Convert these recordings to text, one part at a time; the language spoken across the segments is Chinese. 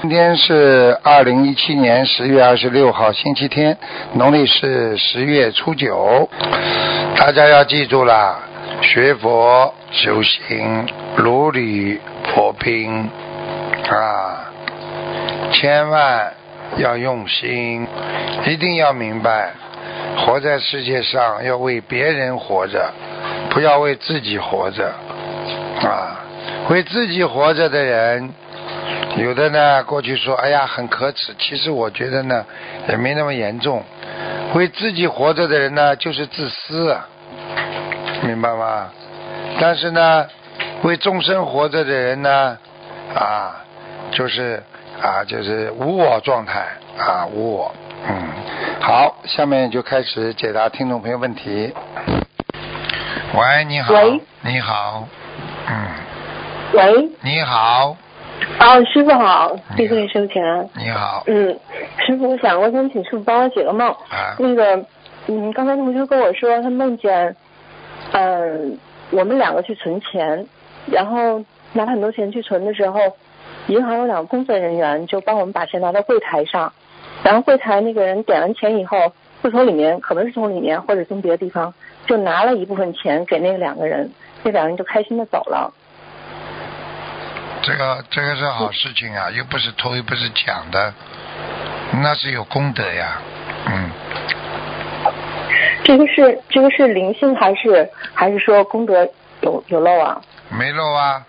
今天是二零一七年十月二十六号，星期天，农历是十月初九。大家要记住了，学佛修行如履薄冰啊，千万要用心，一定要明白，活在世界上要为别人活着，不要为自己活着啊。为自己活着的人，有的呢，过去说，哎呀，很可耻。其实我觉得呢，也没那么严重。为自己活着的人呢，就是自私，明白吗？但是呢，为众生活着的人呢，啊，就是啊，就是无我状态啊，无我。嗯，好，下面就开始解答听众朋友问题。喂，你好。喂。你好。嗯。喂，你好。哦，师傅好，谢谢收钱。你好。嗯，师傅，我想我想请师傅帮我解个梦。啊。那个，嗯，刚才同学跟我说，他梦见，嗯，我们两个去存钱，然后拿很多钱去存的时候，银行有两个工作人员就帮我们把钱拿到柜台上，然后柜台那个人点完钱以后，会从里面，可能是从里面或者从别的地方，就拿了一部分钱给那两个人，那两个人就开心的走了。这个这个是好事情啊，又不是偷又不是抢的，那是有功德呀，嗯。这个是这个是灵性还是还是说功德有有漏啊？没漏啊，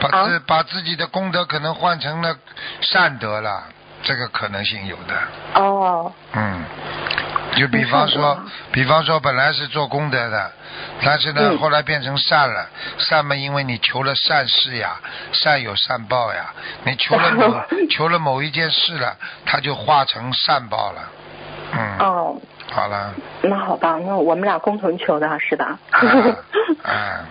把自把自己的功德可能换成了善德了，这个可能性有的。哦。嗯。就比方说，比方说本来是做功德的，但是呢，后来变成善了。善嘛，因为你求了善事呀，善有善报呀。你求了某 求了某一件事了，它就化成善报了。嗯。哦。好了。那好吧，那我们俩共同求的是吧？嗯。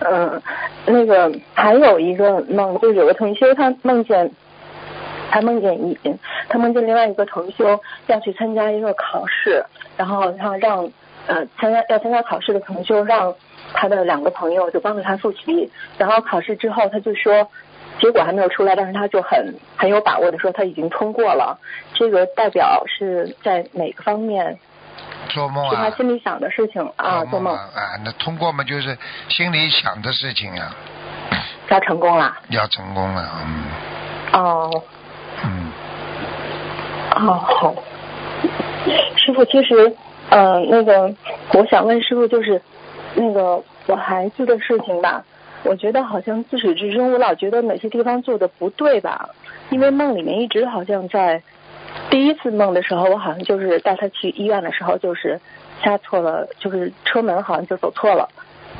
嗯，那个还有一个梦，就有个同学他梦见。他梦见一，他梦见另外一个同修要去参加一个考试，然后他让呃参加要参加考试的同修让他的两个朋友就帮着他复习，然后考试之后他就说结果还没有出来，但是他就很很有把握的说他已经通过了，这个代表是在哪个方面？做梦啊？是他心里想的事情啊，做梦啊，那通过嘛就是心里想的事情啊。要成功了。要成功了，嗯。哦。嗯，哦好，师傅，其实，呃，那个，我想问师傅，就是那个我孩子的事情吧，我觉得好像自始至终，我老觉得哪些地方做的不对吧，因为梦里面一直好像在第一次梦的时候，我好像就是带他去医院的时候，就是下错了，就是车门好像就走错了，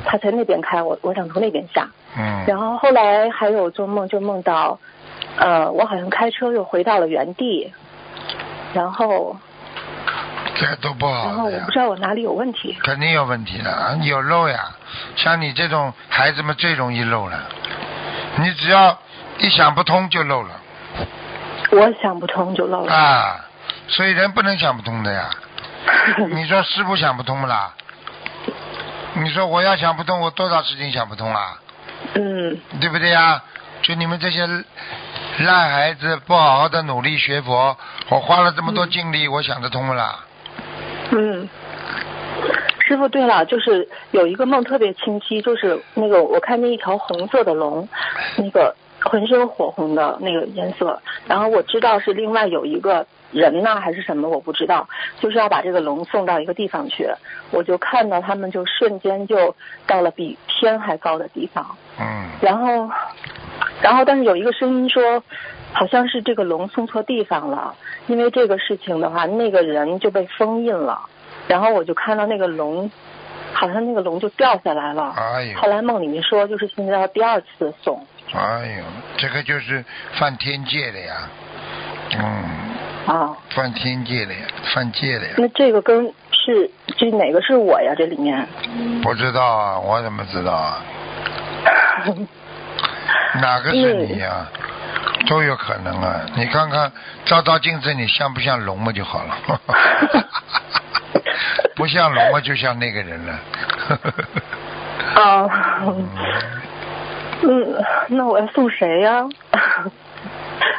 他在那边开，我我想从那边下，嗯，然后后来还有做梦就梦到。呃，我好像开车又回到了原地，然后，这都不好。然后我不知道我哪里有问题。肯定有问题的，有漏呀。像你这种孩子们最容易漏了，你只要一想不通就漏了。我想不通就漏了。啊，所以人不能想不通的呀。你说师傅想不通不啦？你说我要想不通，我多少事情想不通啊？嗯。对不对呀？就你们这些。烂孩子不好好的努力学佛，我花了这么多精力，我想得通不啦？嗯，师傅，对了，就是有一个梦特别清晰，就是那个我看见一条红色的龙，那个浑身火红的那个颜色，然后我知道是另外有一个人呢还是什么，我不知道，就是要把这个龙送到一个地方去，我就看到他们就瞬间就到了比天还高的地方。嗯。然后。然后，但是有一个声音说，好像是这个龙送错地方了，因为这个事情的话，那个人就被封印了。然后我就看到那个龙，好像那个龙就掉下来了。哎呦！后来梦里面说，就是现在要第二次送。哎呦，这个就是犯天界的呀，嗯。啊。犯天界的呀，犯戒的呀。那这个跟是这哪个是我呀？这里面？不知道啊，我怎么知道啊？哪个是你呀、都有可能啊！你看看照照镜子，你像不像龙嘛就好了。不像龙嘛，就像那个人了。啊，嗯，那我要送谁呀？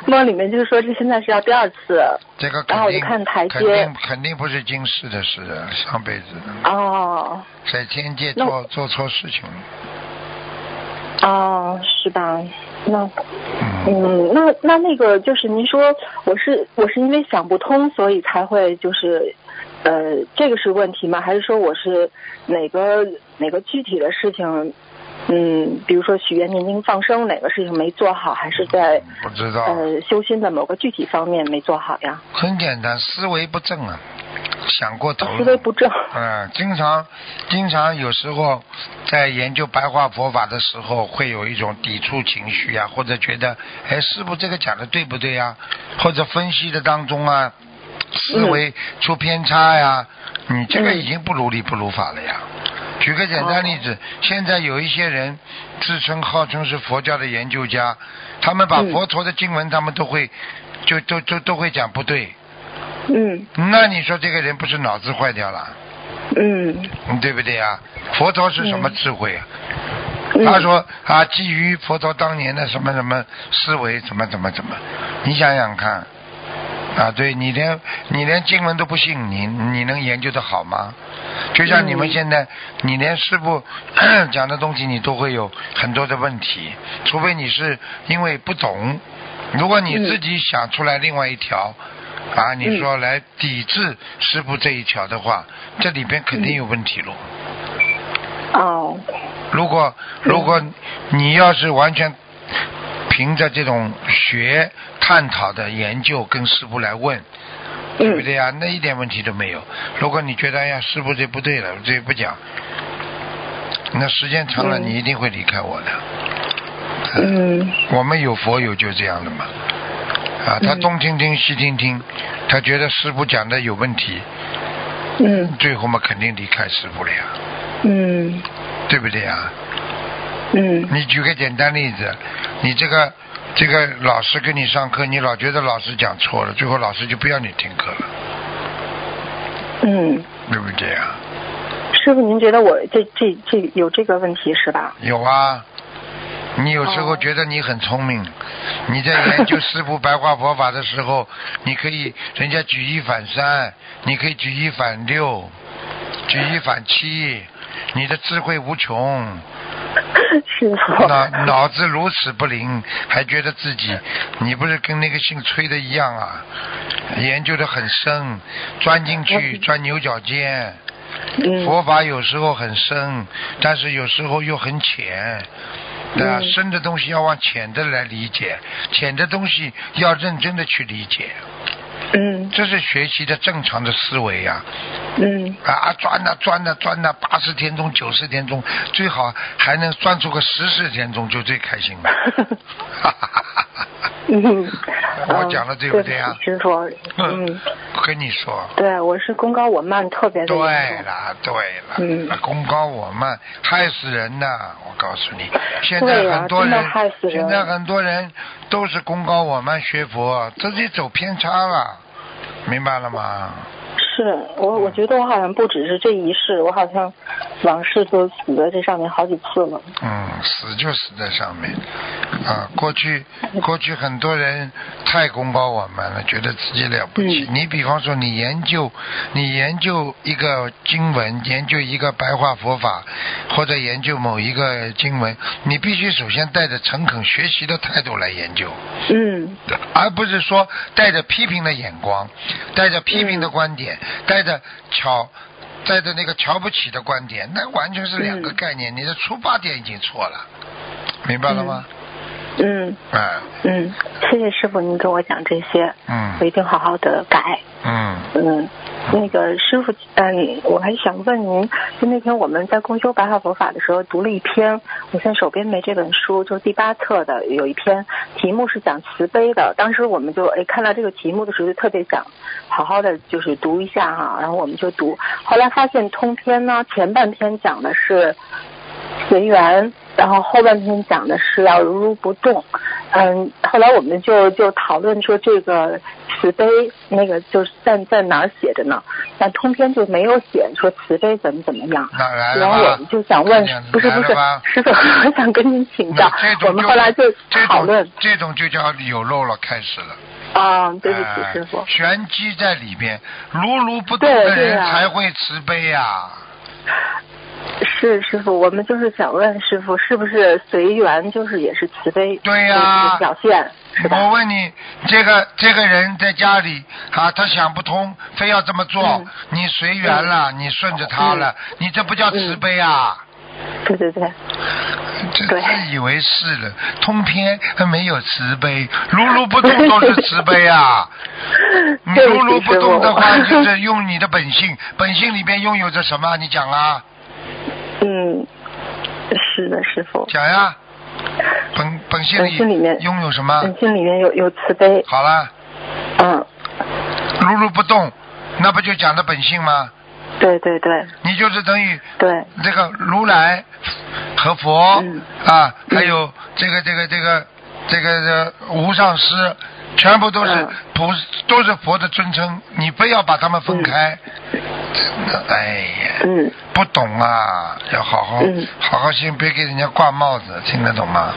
梦里面就是说这现在是要第二次。这个然后我就肯定看台阶肯定肯定不是今世的事，上辈子的，哦在天界做做错事情了。哦，是吧？那嗯，嗯，那那那个就是您说我是我是因为想不通，所以才会就是呃这个是问题吗？还是说我是哪个哪个具体的事情？嗯，比如说许愿、念经、放生，哪个事情没做好，还是在不知道。呃修心的某个具体方面没做好呀？很简单，思维不正啊，想过头了。思维不正。嗯，经常，经常有时候在研究白话佛法的时候，会有一种抵触情绪啊，或者觉得，哎，师傅这个讲的对不对呀？或者分析的当中啊，思维出偏差呀，你这个嗯已经不如理不如法了呀。举个简单例子，现在有一些人自称号称是佛教的研究家，他们把嗯佛陀的经文，他们都会就都都都会讲不对，嗯那你说这个人不是脑子坏掉了？嗯嗯对不对啊？佛陀是什么智慧啊？嗯。他说啊，基于佛陀当年的什么什么思维，怎么怎么怎么，你想想看，啊，对你连你连经文都不信，你你能研究的好吗？就像你们嗯现在，你连师傅 讲的东西你都会有很多的问题，除非你是因为不懂。如果你嗯自己想出来另外一条，啊，你说来抵制师傅这一条的话，这里边肯定有问题喽。哦如果如果你要是完全凭着这种学探讨的研究跟师傅来问，对不嗯对呀？那一点问题都没有。如果你觉得哎呀师傅这不对了，这不讲，那时间长了嗯。你一定会离开我的。嗯。我们有佛友就这样的嘛，啊，他嗯。东听听西听听，他觉得师傅讲的有问题，嗯。最后嘛肯定离开师傅了呀，嗯。对不对呀？嗯你举个简单例子，你这个这个老师跟你上课，你老觉得老师讲错了，最后老师就不要你听课了，嗯，对不对啊？师傅，您觉得我这这这有这个问题是吧？有啊，你有时候哦觉得你很聪明，你在研究师傅白话佛法的时候，你可以人家举一反三，你可以举一反六，举一反七，你的智慧无穷。师傅。脑脑子如此不灵，还觉得自己，你不是跟那个姓崔的一样啊？研究的很深，钻进去钻牛角尖。嗯佛法有时候很深，但是有时候又很浅。对啊？嗯深的东西要往浅的来理解，浅的东西要认真的去理解，嗯。这是学习的正常的思维呀、嗯。啊，钻呐、钻呐、钻呐、八十天中九十天中，最好还能钻出个十四天中，就最开心了。嗯，我讲的对不对啊？不起师傅，嗯，跟你说，对，我是功高我慢特别的对。了，对了，嗯功高我慢，害死人呐！我告诉你，现在很多人，害死人现在很多人都是功高我慢学佛，自己走偏差了，明白了吗？是我，我觉得我好像不只是这一世，我好像往事都死在这上面好几次了。嗯，死就死在上面。啊，过去过去很多人太功高我们了，觉得自己了不起。嗯你比方说，你研究你研究一个经文，研究一个白话佛法，或者研究某一个经文，你必须首先带着诚恳学习的态度来研究。嗯而不是说带着批评的眼光，带着批评的观点，带着瞧，带着那个瞧不起的观点，那完全是两个嗯概念。你的出发点已经错了，明白了吗？嗯哎，嗯，谢谢师傅您跟我讲这些，嗯。我一定好好的改。嗯。嗯，那个师傅，嗯，我还想问您，就那天我们在共修白话佛法的时候读了一篇，我现在手边没这本书，就是第八册的有一篇，题目是讲慈悲的。当时我们就哎看到这个题目的时候，就特别想好好的就是读一下哈，然后我们就读，后来发现通篇呢前半篇讲的是随缘，然后后半篇讲的是要如如不动。嗯，后来我们就就讨论说这个慈悲那个就是在在哪儿写着呢？但通篇就没有写说慈悲怎么怎么样。哪来了然后我们就想问，不是不是师傅，我想跟您请教这。种我们后来就这讨论种这种就叫有漏了，开始了。啊，对不起哎师傅，玄机在里边，如如不动的人才会慈悲呀、是师傅，我们就是想问师傅，是不是随缘就是也是慈悲对呀表现，是我？问你，这个这个人在家里啊，他想不通，非要这么做，嗯你随缘了，你顺着他了，你这不叫慈悲啊？对对对，这自以为是了，通篇没有慈悲，如如不动都是慈悲啊！你如如不动的话，就是用你的本性，本性里边拥有着什么？你讲啊，嗯，是的，师傅，讲呀。本本性里面拥有什么？本性里面有有慈悲，好了，嗯，如如不动，那不就讲的本性吗？对对对。你就是等于对，这个如来和佛、嗯。啊，嗯还有这个这个这个这个这无上师，全部都是嗯不、都是佛的尊称，你非要把他们分开，真的哎呀，嗯不懂啊，要好好、嗯好好心别给人家挂帽子，听得懂吗？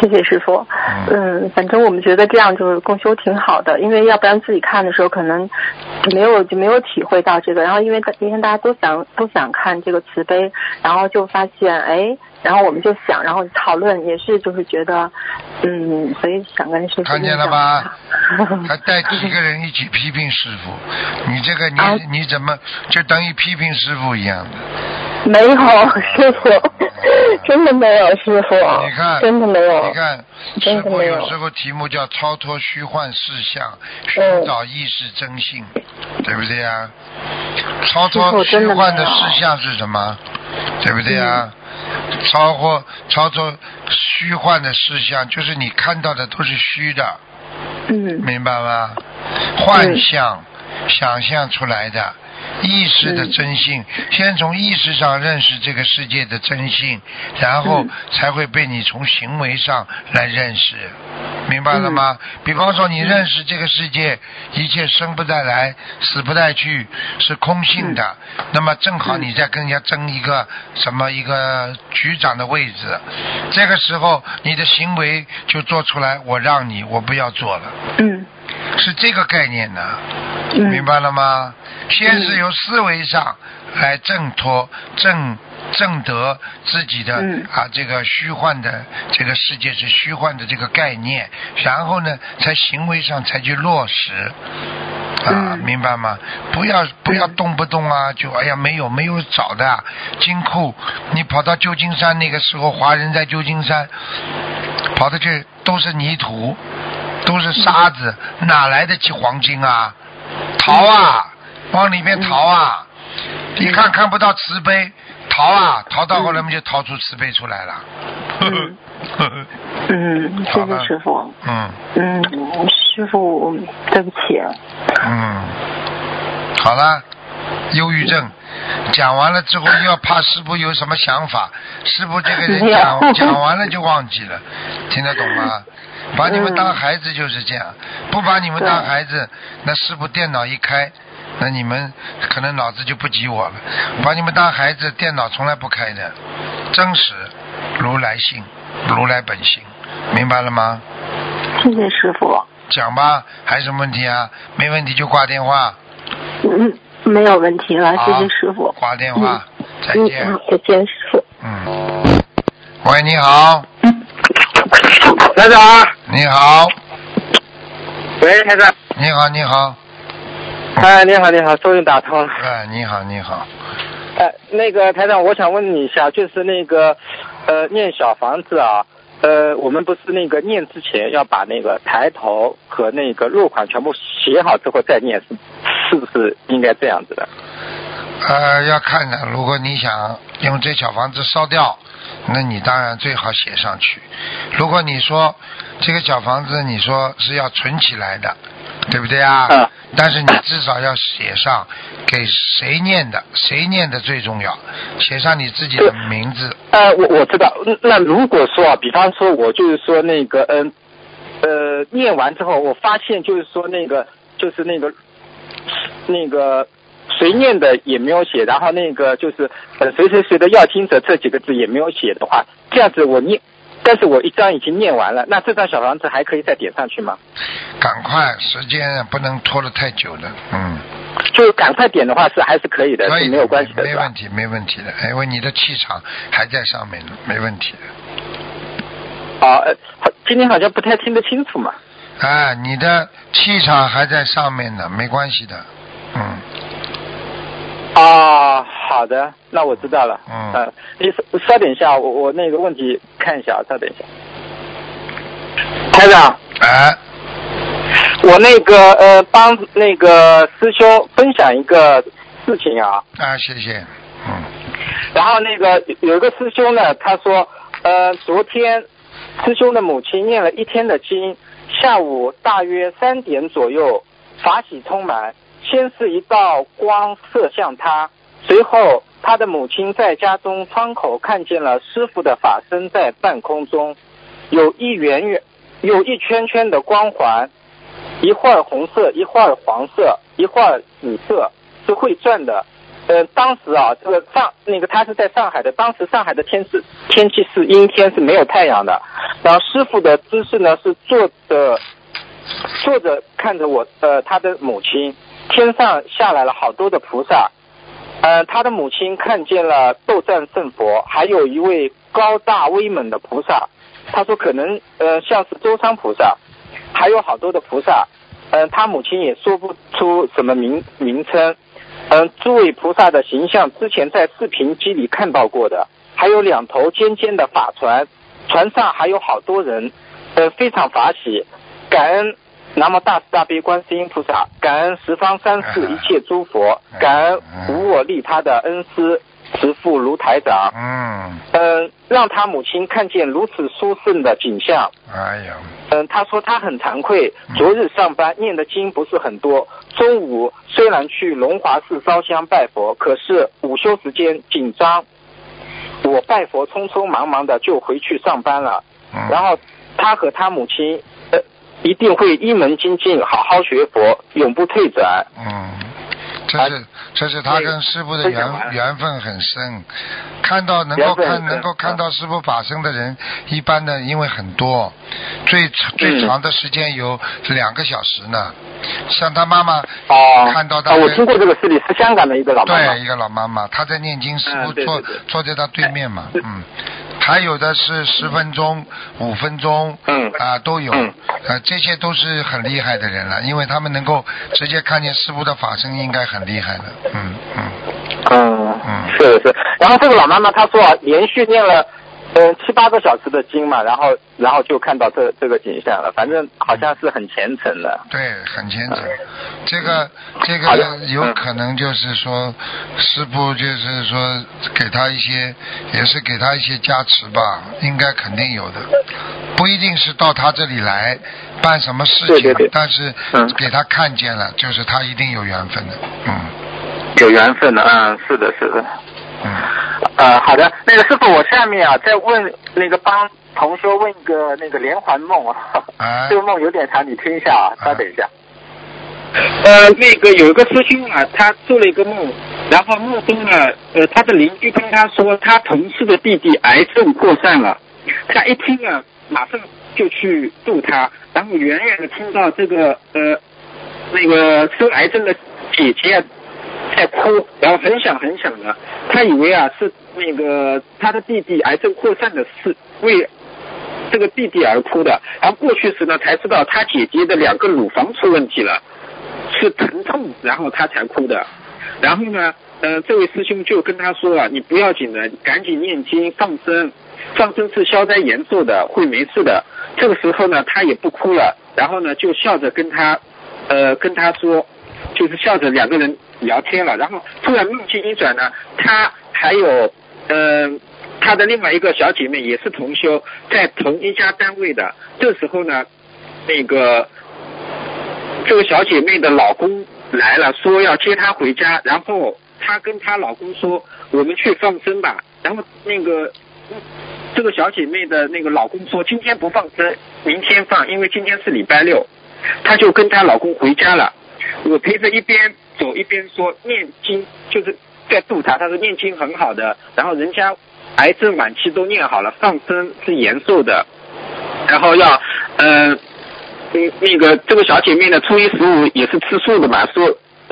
谢谢师傅。嗯，反正我们觉得这样就是共修挺好的，因为要不然自己看的时候可能没有就没有体会到这个。然后因为今天大家都想都想看这个慈悲，然后就发现哎，然后我们就想，然后讨论也是就是觉得嗯，所以想跟师傅看见了吧？还带几个人一起批评师傅，你这个你、啊你怎么就等于批评师傅一样的？没有师傅，真的没有师傅，你看，真的没有你。看，师真的没有傅有时候题目叫超脱虚幻事相，寻嗯找意识真性，对不对呀？超脱虚幻的事项是什么？对不对啊？超过超出虚幻的事项，就是你看到的都是虚的，嗯明白吗？幻象、想象出来的。意识的真性，先从意识上认识这个世界的真性，然后嗯。才会被你从行为上来认识，明白了吗？比方说，你认识这个世界，一切生不带来，死不带去，是空性的，那么正好你在跟人家争一个什么一个局长的位置，这个时候你的行为就做出来，我让你，我不要做了。嗯是这个概念呢，嗯，明白了吗？先是由思维上来挣脱、挣挣得自己的、嗯。啊这个虚幻的这个世界是虚幻的这个概念，然后呢，在行为上才去落实。啊，嗯。明白吗？不要不要动不动啊，就哎呀没有没有找的啊。金库，你跑到旧金山那个时候，华人在旧金山跑的去都是泥土，都是沙子，哪来得起黄金啊？逃啊，往里面逃啊！一看看不到慈悲，逃啊，逃到后来我们就逃出慈悲出来了。嗯嗯，谢谢师傅。嗯嗯，师傅，对不起。嗯，好了，忧郁症讲完了之后，又要怕师傅有什么想法，师傅这个人讲讲完了就忘记了，听得懂吗？把你们当孩子就是这样，不把你们当孩子，那师傅电脑一开，那你们可能脑子就不及我了。把你们当孩子，电脑从来不开的，真实如来性，如来本性，明白了吗？谢谢师傅。讲吧，还有什么问题啊？没问题就挂电话。嗯，没有问题了，谢谢师傅。挂电话，再嗯，见好。，再见，师傅。嗯。喂，你好，台长，你好，喂，台长，你好，你好，哎，你好，你好，终于打通了。哎，你好，你好，哎，那个台长，我想问你一下，就是那个呃，念小房子啊，呃，我们不是那个念之前要把那个抬头和那个落款全部写好之后再念，是是不是应该这样子的？呃，要看的。如果你想用这小房子烧掉，那你当然最好写上去。如果你说这个小房子，你说是要存起来的，对不对啊？嗯但是你至少要写上给谁念的，谁念的最重要，写上你自己的名字。呃，我我知道。嗯那如果说啊，比方说我就是说那个嗯呃念完之后，我发现就是说那个就是那个那个谁念的也没有写，然后那个就是呃谁谁谁的要听者这几个字也没有写的话，这样子我念，但是我一张已经念完了，那这张小房子还可以再点上去吗？赶快，时间不能拖得太久了，嗯，就赶快点的话是还是可以的，是没有关系的，没问？题，没问题的，因为你的气场还在上面呢，没问题的。啊，今天好像不太听得清楚嘛。哎，你的气场还在上面呢，没关系的，嗯，啊，好的，那我知道了。嗯。呃，你稍稍等一下，我我那个问题看一下，稍等一下。台长，哎，我那个呃帮那个师兄分享一个事情啊，啊，谢谢，嗯，然后那个有一个师兄呢，他说，呃，昨天师兄的母亲念了一天的经，下午大约三点左右，法喜充满，先是一道光射向他，随后他的母亲在家中窗口看见了师傅的法身在半空中，有一圆圆，有一圈圈的光环，一会儿红色，一会儿黄色，一会儿紫色，是会转的。呃，当时啊，这个上那个他是在上海的，当时上海的天是天气是阴天，是没有太阳的。然后师傅的姿势呢是坐着坐着看着我呃他的母亲，天上下来了好多的菩萨。呃，他的母亲看见了斗战胜佛，还有一位高大威猛的菩萨。他说可能呃像是周仓菩萨，还有好多的菩萨。嗯、他母亲也说不出什么名名称。嗯，诸位菩萨的形象之前在视频机里看到过的，还有两头尖尖的法船，船上还有好多人，呃，非常法喜，感恩南无大慈大悲观世音菩萨，感恩十方三世一切诸佛，感恩无我利他的恩师慈父卢台长，嗯，嗯、让他母亲看见如此殊胜的景象，哎呀，嗯，他说他很惭愧，昨日上班念的经不是很多，中午虽然去龙华寺烧香拜佛，可是午休时间紧张，我拜佛匆匆忙忙的就回去上班了。嗯，然后他和他母亲，呃，一定会一门精进，好好学佛，永不退转。嗯，这是这是他跟师傅的缘缘分很深，看到能够看能够看到师傅法身的人，一般的因为很多，最最嗯。长的时间有两个小时呢。像他妈妈哦，看到他哦，我听过这个事例，是香港的一个老妈妈。对，。一个老妈妈，她在念经，师傅坐坐在她对面嘛，嗯，还有的是十分钟、五分钟，嗯。啊都有，嗯。呃，这些都是很厉害的人了，因为他们能够直接看见师傅的法身，应该很厉害的，嗯嗯，嗯嗯，是的是。然后这个老妈妈她说啊，连续念了嗯七八个小时的经嘛，然后然后就看到这这个景象了，反正好像是很虔诚的。对，很虔诚。这个这个有嗯可能就是说，师傅就是说给他一些，也是给他一些加持吧，应该肯定有的，不一定是到他这里来办什么事情，对对对但是嗯给他看见了，就是他一定有缘分的，嗯有缘分的，嗯，是的，是的。嗯，呃，好的，那个师傅，我下面啊再问那个帮同学问一个那个连环梦啊，哎 这个梦有点长，你听一下啊，稍等一下。呃，那个有一个师兄啊，他做了一个梦，然后梦中呢，呃，他的邻居跟他说，他同事的弟弟癌症扩散了，他一听啊，马上就去度他，然后远远的听到这个呃，那个生癌症的姐姐啊在哭，然后很响很响的，他以为啊是那个他的弟弟癌症扩散的事，为这个弟弟而哭的，然后过去时呢才知道他姐姐的两个乳房出问题了，是疼痛，然后他才哭的。然后呢，呃，这位师兄就跟他说了，你不要紧的，赶紧念经放生，放生是消灾延寿的，会没事的。这个时候呢，他也不哭了，然后呢，就笑着跟他，呃，跟他说，就是笑着两个人聊天了。然后突然梦境一转呢，他还有，呃，他的另外一个小姐妹也是同修，在同一家单位的。这时候呢，那个这个小姐妹的老公来了，说要接她回家，然后她跟她老公说，我们去放生吧。然后那个这个小姐妹的那个老公说，今天不放生，明天放，因为今天是礼拜六。她就跟她老公回家了。我陪着一边走一边说念经，就是在度她。她说念经很好的，然后人家癌症晚期都念好了，放生是延寿的，然后要嗯。嗯，那个这个小姐妹呢，初一十五也是吃素的嘛，说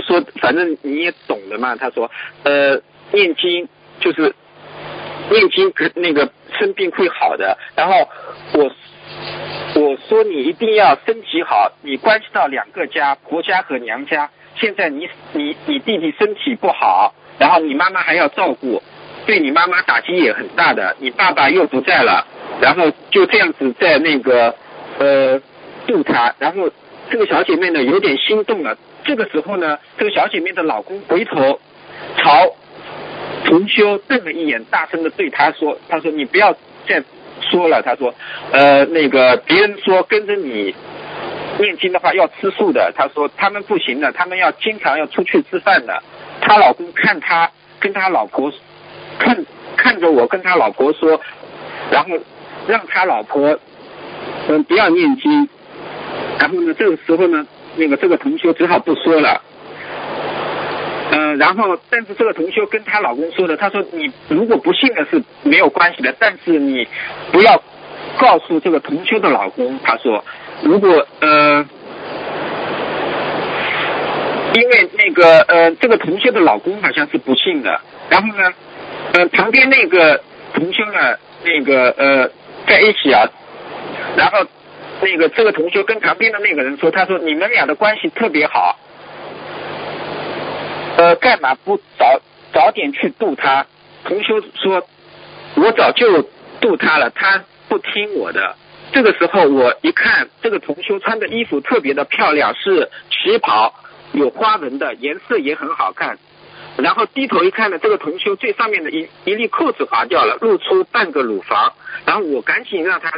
说反正你也懂的嘛。她说，呃，念经就是念经，那个生病会好的。然后我我说你一定要身体好，你关系到两个家，婆家和娘家。现在你你你弟弟身体不好，然后你妈妈还要照顾，对你妈妈打击也很大的。你爸爸又不在了，然后就这样子在那个呃。度他，然后这个小姐妹呢有点心动了。这个时候呢，这个小姐妹的老公回头朝同修瞪了一眼，大声的对他说：“他说你不要再说了。他说，呃，那个别人说跟着你念经的话要吃素的。他说他们不行的，他们要经常要出去吃饭的。他老公看他跟他老婆看看着我跟他老婆说，然后让他老婆嗯不要念经。”然后呢，这个时候呢，那个这个同学只好不说了。嗯，然后但是这个同修跟她老公说的，她说你如果不信的是没有关系的，但是你不要告诉这个同修的老公。她说，如果呃，因为那个呃，这个同修的老公好像是不信的。然后呢，呃，旁边那个同修呢，那个呃，在一起啊，然后。那个这个同学跟旁边的那个人说，他说你们俩的关系特别好，呃，干嘛不早早点去度他？同修说，我早就度他了，他不听我的。这个时候我一看，这个同修穿的衣服特别的漂亮，是旗袍，有花纹的，颜色也很好看。然后低头一看呢，这个同修最上面的一一粒扣子滑掉了，露出半个乳房。然后我赶紧让他。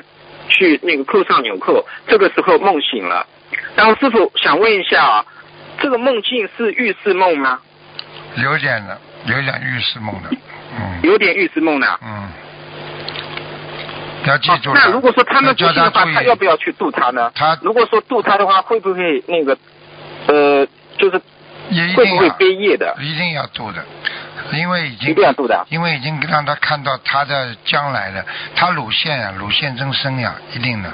去那个扣上纽扣，这个时候梦醒了。然后师傅想问一下啊，这个梦境是预示梦吗？有点的，有点预示梦的，嗯。有点预示梦的。嗯。要记住。那如果说他们不信的话，他要不要去渡他呢？他如果说渡他的话，会不会那个呃，就是会不会背业的？一定要渡的。因为已经一定要度的，因为已经让他看到他的将来了，他乳腺呀，乳腺增生呀，一定的，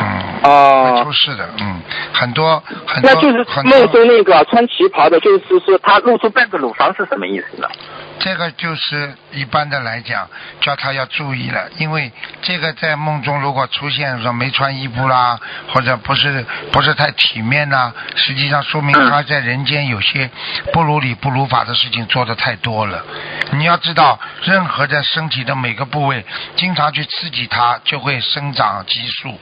嗯，哦出事的，嗯，很多很多。那就是梦中那个穿旗袍的，就是说他露出半个乳房是什么意思呢？这个就是一般的来讲，叫他要注意了，因为这个在梦中如果出现说没穿衣服啦，或者不是不是太体面呐，实际上说明他在人间有些不如理不如法的事情做的太多了。你要知道，任何在身体的每个部位经常去刺激它，就会生长激素。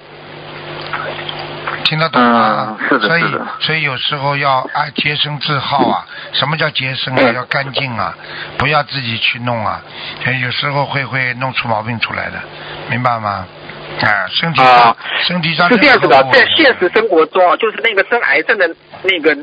听得懂吗？所以所以有时候要爱洁身自好啊。什么叫洁身啊？要干净啊，不要自己去弄啊。有时候会会弄出毛病出来的，明白吗？啊，身体上身体上是这样子的，在现实生活中啊，就是那个生癌症的那个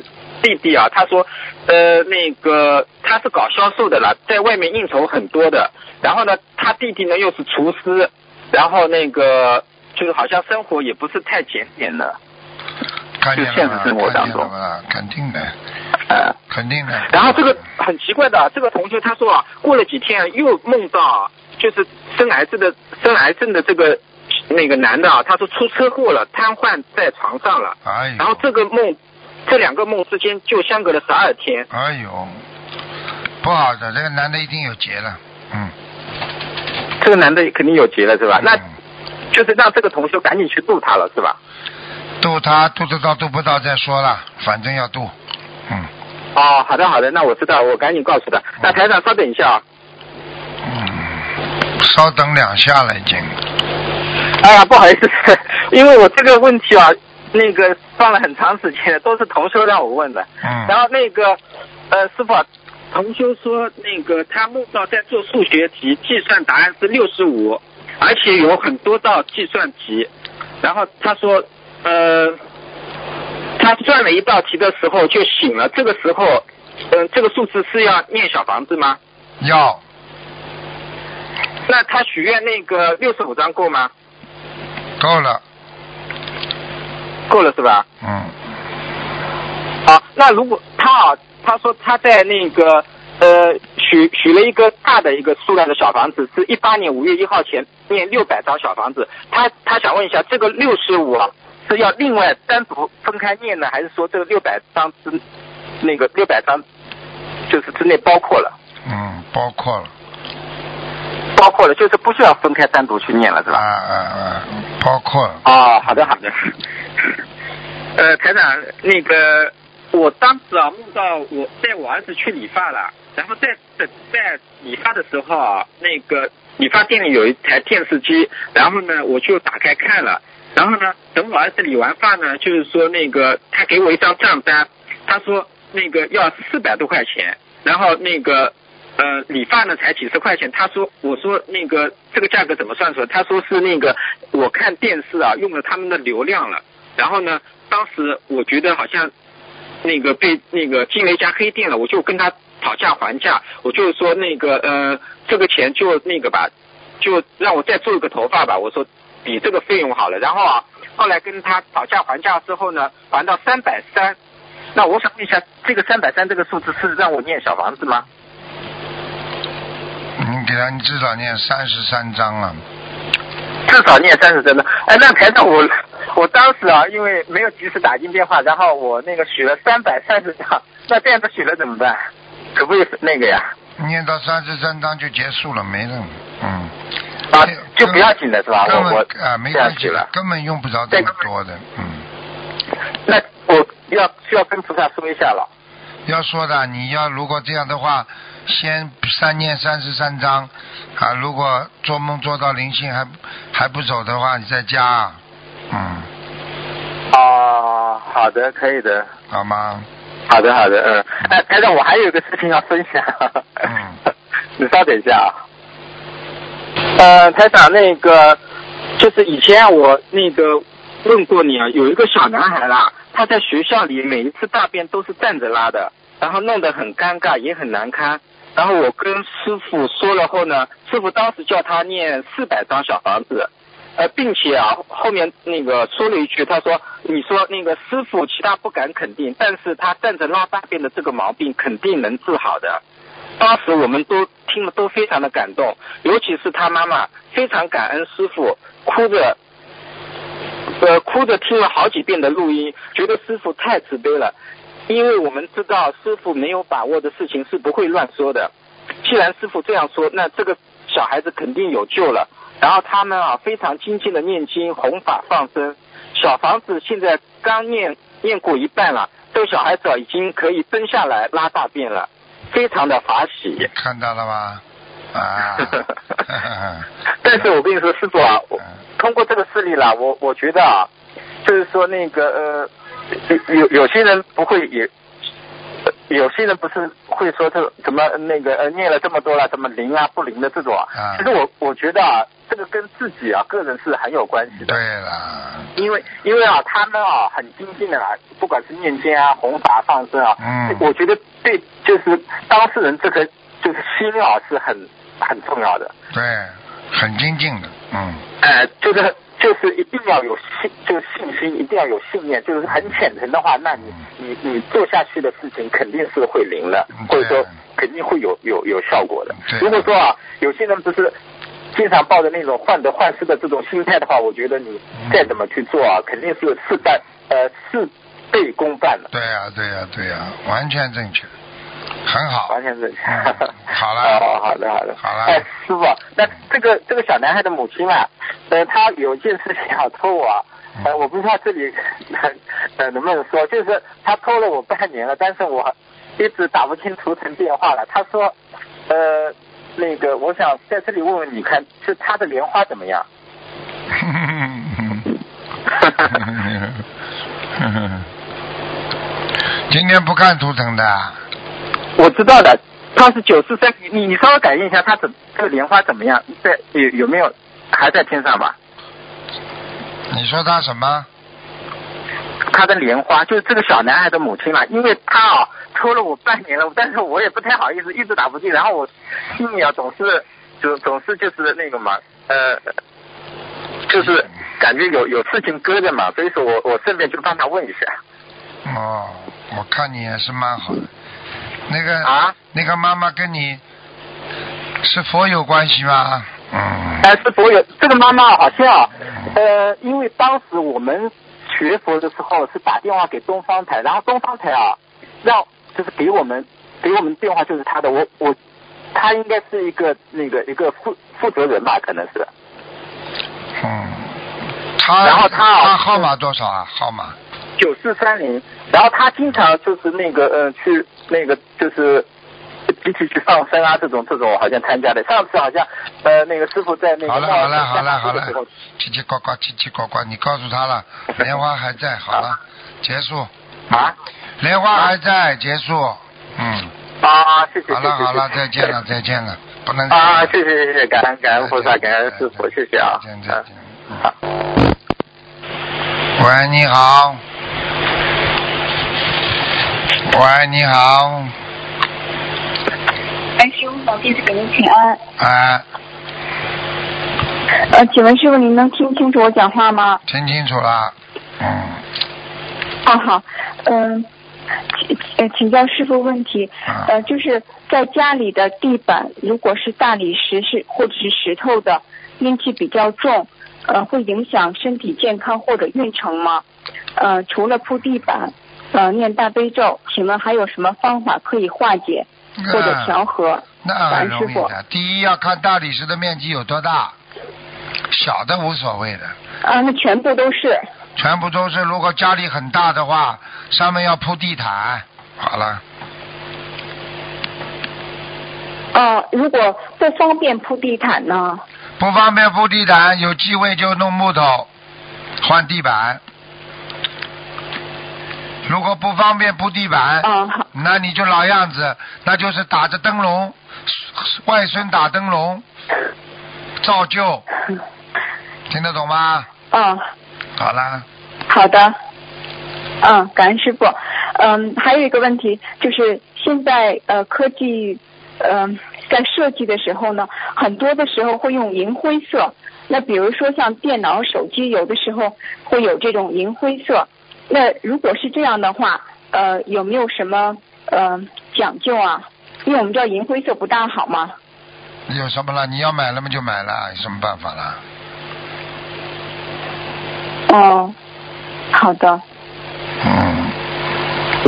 弟弟啊，他说呃那个他是搞销售的啦，在外面应酬很多的。然后呢，他弟弟呢又是厨师，然后那个就是好像生活也不是太检点的。就现实生活当中，肯定的，呃，肯定的。然后这个很奇怪的，这个同学他说啊，过了几天又梦到，就是生癌症的生癌症的这个那个男的啊，他说出车祸了，瘫痪在床上了。哎然后这个梦，这两个梦之间就相隔了十二天。哎呦，不好的，这个男的一定有劫了，嗯。这个男的肯定有劫了是吧？那就是让这个同学赶紧去渡他了是吧？渡他渡得到渡不到再说了，反正要渡，嗯。哦，好的好的，那我知道，我赶紧告诉他。那台长稍等一下啊。嗯，稍等两下了已经。哎呀，不好意思，因为我这个问题啊，那个放了很长时间，都是同修让我问的。嗯。然后那个呃，师傅啊，同修说那个他梦到在做数学题，计算答案是六十五，而且有很多道计算题。然后他说呃，他算了一道题的时候就醒了，这个时候嗯、这个数字是要念小房子吗？要那他许愿那个六十五张够吗？够了，够了是吧？嗯，好，那如果他啊，他说他在那个呃许许了一个大的一个数量的小房子，是一八年五月一号前念六百张小房子，他他想问一下，这个六十五啊是要另外单独分开念呢，还是说这个六百张之那个六百张就是之内包括了？嗯，包括了，包括了，就是不需要分开单独去念了，是啊吧？啊啊啊，包括了，哦，好的好的。呃，台长，那个我当时啊梦到我带我儿子去理发了，然后在等在理发的时候啊，那个理发店里有一台电视机，然后呢我就打开看了，然后呢等我儿子理完发呢，就是说那个他给我一张账单，他说那个要四百多块钱，然后那个呃，理发呢才几十块钱。他说，我说那个这个价格怎么算出来？他说是那个我看电视啊用了他们的流量了。然后呢，当时我觉得好像那个被那个进了一家黑店了，我就跟他讨价还价，我就说那个呃这个钱就那个吧，就让我再做一个头发吧。我说比这个费用好了。然后啊，后来跟他讨价还价之后呢，还到三百三。那我想问一下，这个三百三这个数字是让我念小房子吗？你给他，你至少念三十三章了，至少念三十针的。哎，那台长我我当时啊，因为没有及时打进电话，然后我那个许了三百三十张，那这样子许了怎么办？可不可以那个呀？念到三十三章就结束了，没了，嗯。啊，就不要紧了是吧？根本我我啊，没关系了。根本用不着这么多的，嗯。那我要需要跟菩萨说一下了。要说的，你要如果这样的话，先三念三十三章啊。如果做梦做到灵性还还不走的话，你再加，嗯，哦，好的，可以的。好吗？好的，好的，嗯。哎，台长，我还有一个事情要分享。嗯。你稍等一下啊。呃，台长，那个就是以前我那个问过你啊，有一个小男孩啦，他在学校里每一次大便都是站着拉的，然后弄得很尴尬，也很难堪。然后我跟师傅说了后呢，师傅当时叫他念四百张小房子，呃，并且啊后面那个说了一句，他说你说那个师傅其他不敢肯定，但是他站着拉大便的这个毛病肯定能治好的。当时我们都听了都非常的感动，尤其是他妈妈非常感恩师傅，哭着，呃哭着听了好几遍的录音，觉得师傅太慈悲了，因为我们知道师傅没有把握的事情是不会乱说的。既然师傅这样说，那这个小孩子肯定有救了。然后他们啊非常精进的念经、弘法、放生，小房子现在刚念念过一半了，这个小孩子啊已经可以蹲下来拉大便了。非常的法喜。看到了吗？啊。但是我跟你说，师傅啊，我嗯通过这个事例啦，我我觉得啊，就是说那个呃，有有有些人不会也，呃有些人不是会说这怎么那个呃念了这么多了，怎么灵啊不灵的这种啊。啊其实我我觉得啊，这个跟自己啊个人是很有关系的。对了，因为因为啊，他们啊很精进的啊，不管是念经啊、弘法放生啊，嗯我觉得对就是当事人这个就是心啊是很很重要的，对，很精进的，嗯，呃，就是就是一定要有信，就是信心，一定要有信念，就是很虔诚的话，那你你你做下去的事情肯定是会灵的嗯，或者说肯定会有有有效果的。如果说啊，有些人不是。经常抱着那种患得患失的这种心态的话，我觉得你再怎么去做啊，肯定是事半呃事倍功半的，对呀、对呀、对呀、完全正确，很好完，全正确。嗯 好了哦，好的好的。好了哎，师傅，那这个这个小男孩的母亲啊，呃，他有一件事情要偷我啊，呃，我不知道这里 呃能不能说，就是他偷了我半年了，但是我一直打不清图腾电话了。他说，呃，那个我想在这里问问你看，是他的莲花怎么样？今天不看图腾的，我知道的，他是九四三，你你你稍微感应一下，他怎这个莲花怎么样？在有有没有还在天上吧？你说他什么？他的莲花就是这个小男孩的母亲嘛，因为他啊拖了我半年了，但是我也不太好意思，一直打不进，然后我心里啊总是就总是就是那个嘛，呃，就是感觉有有事情搁着嘛，所以说我我顺便就帮他问一下哦，我看你也是蛮好的。那个啊，那个妈妈跟你是佛有关系吗？嗯。哎是佛有这个妈妈好像呃，因为当时我们学佛的时候是打电话给东方台，然后东方台啊让就是给我们给我们电话就是他的，我我他应该是一个那个一个负负责人吧，可能是。嗯。他然后他啊他号码多少啊？号码？九四三零，然后他经常就是那个呃去那个就是集体去放生啊这种这种好像参加的，上次好像呃那个师傅在那个好了好了好了好了叽叽呱呱叽叽呱呱，你告诉他了，莲花还在，好了，结束。啊？莲花还在，结束。嗯，啊谢谢谢谢好了好了，再见了再见了，不能啊谢谢谢谢感恩感恩菩萨感恩师傅谢谢啊。再见再见。好喂，你好。喂，你好。哎，师傅好，弟子给您请安。哎，呃，请问师傅您能听清楚我讲话吗？听清楚了。嗯，啊好，嗯、请呃请教师傅问题，啊呃，就是在家里的地板，如果是大理石是或者是石头的，阴气比较重，呃，会影响身体健康或者运程吗？呃，除了铺地板，呃，念大悲咒，请问还有什么方法可以化解或者调和？那很容易的。第一要看大理石的面积有多大，小的无所谓的，啊，那全部都是。全部都是。如果家里很大的话，上面要铺地毯。好了，呃，如果不方便铺地毯呢？不方便铺地毯，有机会就弄木头换地板。如果不方便铺地板，啊，好，那你就老样子，那就是打着灯笼，外孙打灯笼，照旧，听得懂吗？啊，好啦，好的，嗯，感恩师傅。嗯，还有一个问题就是现在呃科技嗯、在设计的时候呢，很多的时候会用银灰色。那比如说像电脑、手机，有的时候会有这种银灰色。那如果是这样的话，呃，有没有什么呃讲究啊？因为我们知道银灰色不大好吗。有什么了？你要买了嘛就买了，有什么办法了？哦，好的，嗯，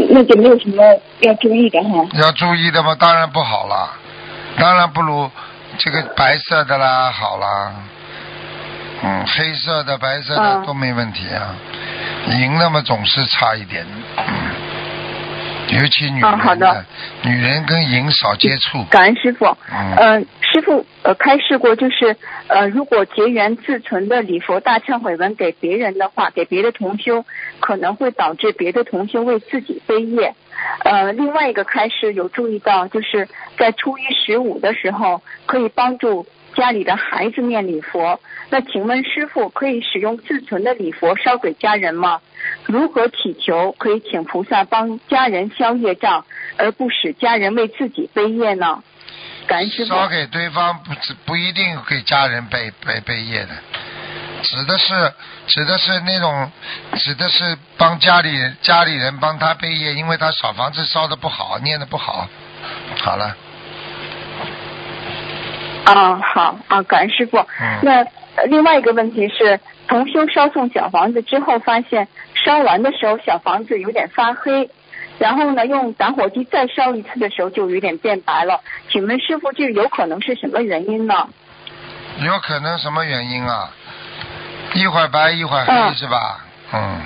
那就没有什么要注意的哈。要注意的嘛，当然不好了，当然不如这个白色的啦好啦，嗯，黑色的、白色的嗯都没问题啊，银的嘛总是差一点，嗯，尤其女人嗯好的女人跟赢少接触，感恩师傅。嗯呃，师傅呃开示过，就是呃，如果结缘自存的礼佛大忏悔文给别人的话，给别的同修，可能会导致别的同修为自己背业。呃，另外一个开示有注意到，就是在初一十五的时候，可以帮助家里的孩子念礼佛。那请问师傅，可以使用自存的礼佛烧给家人吗？如何祈求可以请菩萨帮家人消业障，而不使家人为自己背业呢？感恩师傅。烧给对方不不一定给家人背背背业的，指的是指的是那种指的是帮家里家里人帮他背业，因为他小房子烧的不好，念的不好。好了，啊，好啊，感恩师傅。嗯那呃另外一个问题是，同修烧送小房子之后，发现烧完的时候小房子有点发黑，然后呢用打火机再烧一次的时候就有点变白了。请问师傅，这有可能是什么原因呢？有可能什么原因啊？一会儿白一会儿黑、嗯是吧？嗯，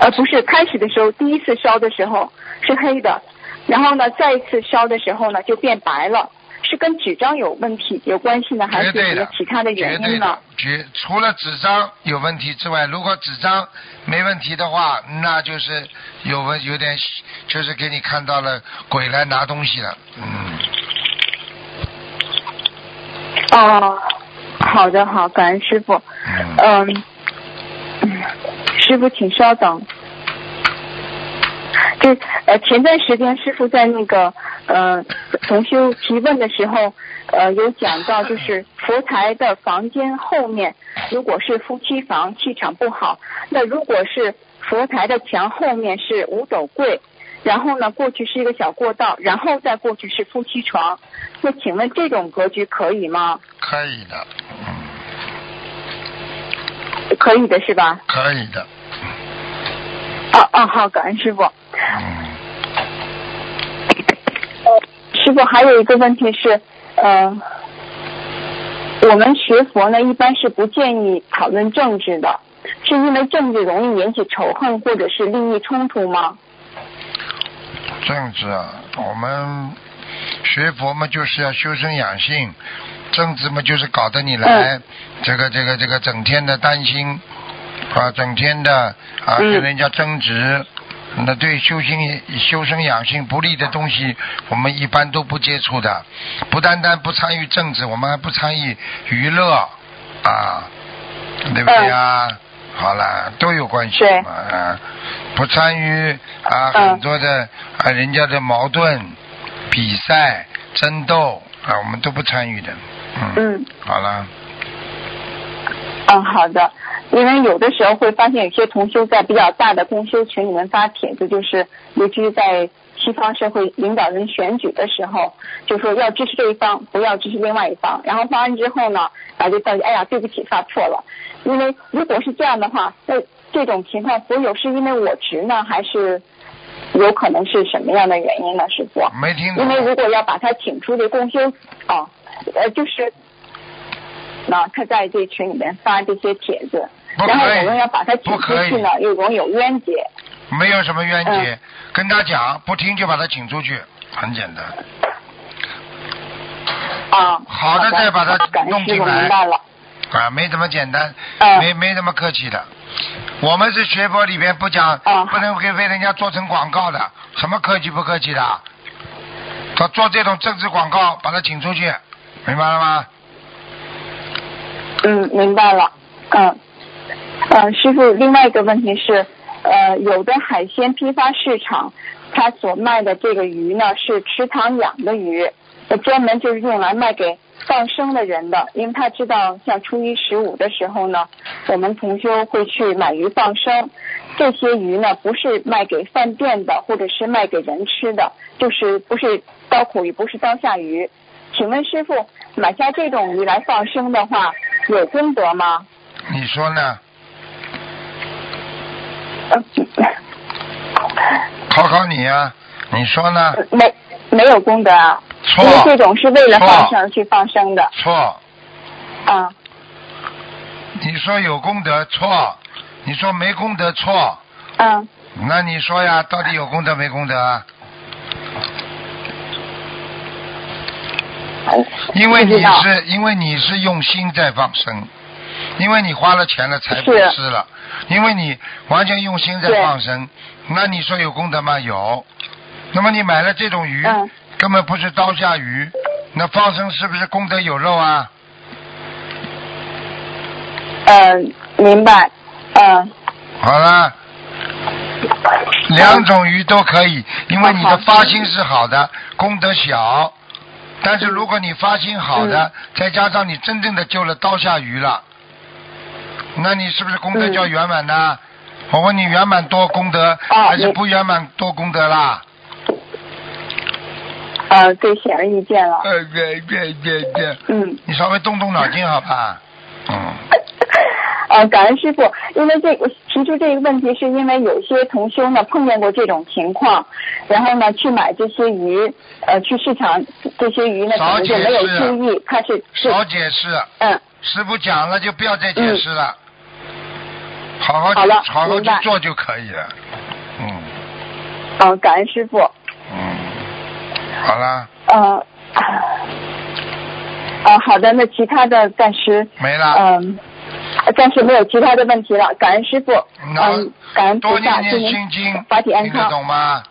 呃，不是，开始的时候第一次烧的时候是黑的，然后呢再一次烧的时候呢就变白了，是跟纸张有问题有关系呢，还是有其他的原因呢？，绝除了纸张有问题之外，如果纸张没问题的话，那就是有问有点，就是给你看到了鬼来拿东西了，嗯，哦，好的好，感恩师傅。嗯，嗯，嗯师傅请稍等。这呃，前段时间师傅在那个呃同修提问的时候，呃有讲到，就是佛台的房间后面，如果是夫妻房，气场不好；那如果是佛台的墙后面是五斗柜，然后呢过去是一个小过道，然后再过去是夫妻床。那请问这种格局可以吗？可以的，嗯，可以的是吧？可以的，哦哦，好，感恩师傅。嗯，师傅还有一个问题是，呃，我们学佛呢，一般是不建议讨论政治的，是因为政治容易引起仇恨或者是利益冲突吗？政治啊，我们学佛嘛，就是要修身养性，政治嘛，就是搞得你来、这个这个这个整天的担心啊，整天的啊嗯跟人家争执。那对修心、修身养性不利的东西，我们一般都不接触的。不单单不参与政治，我们还不参与娱乐啊，对不对啊？好了，都有关系嘛啊，不参与啊嗯很多的啊人家的矛盾、比赛、争斗啊，我们都不参与的。嗯，嗯好了，嗯，好的。因为有的时候会发现有些同修在比较大的公修群里面发帖子，就是尤其是在西方社会领导人选举的时候，就说要支持这一方，不要支持另外一方。然后发完之后呢，啊就道歉，哎呀，对不起，发错了。因为如果是这样的话，那这种情况所有是因为我执呢，还是有可能是什么样的原因呢？师傅？没听懂因。为如果要把他请出这共修啊，呃，就是，那他在这群里面发这些帖子，不然后可以我们要把他请不可以出去呢，又容易有冤结。没有什么冤结，嗯跟他讲，不听就把他请出去，很简单。啊，好的再把它感恩师傅弄进来明白了。啊，没这么简单，嗯没没这么客气的。我们是学佛里边不讲，嗯不能给为人家做成广告的，什么客气不客气的？他做这种政治广告，把他请出去，明白了吗？嗯，明白了。嗯，呃，师傅，另外一个问题是，呃，有的海鲜批发市场，它所卖的这个鱼呢是池塘养的鱼，专门就是用来卖给放生的人的，因为他知道像初一十五的时候呢，我们同修会去买鱼放生，这些鱼呢不是卖给饭店的，或者是卖给人吃的，就是不是刀口鱼，不是刀下鱼。请问师傅，买下这种鱼来放生的话，有功德吗？你说呢？呃，考考你啊，你说呢？没没有功德啊，错因为这种是为了放生而去放生的错，啊。你说有功德错，你说没功德错，嗯，那你说呀，到底有功德没功德啊？因为你是因为你是用心在放生，因为你花了钱了才布是施了，因为你完全用心在放生，那你说有功德吗？有。那么你买了这种鱼，嗯根本不是刀下鱼，那放生是不是功德有肉啊？嗯，明白。嗯好了，两种鱼都可以，因为你的发心是好的，功德小。但是如果你发心好的，嗯再加上你真正的救了刀下鱼了，那你是不是功德嗯叫圆满呢？我问你，圆满多功德、哦还是不圆满多功德啦？啊，对，显而易见了。呃，对对对对，嗯。你稍微动动脑筋好吧？嗯，呃，感恩师傅，因为这个提出这个问题，是因为有些同修呢碰见过这种情况，然后呢去买这些鱼，呃，去市场这些鱼呢可少能就没有解释注意，它是是少解释，嗯师傅讲了就不要再解释了，好好去好了好好去做就可以了。嗯嗯、呃感恩师傅。嗯。好了，呃，呃，好的，那其他的暂时，没了。嗯、暂时没有其他的问题了。感恩师傅，那嗯，感恩菩多萨，念念祝您心经，法体安听得康。懂吗？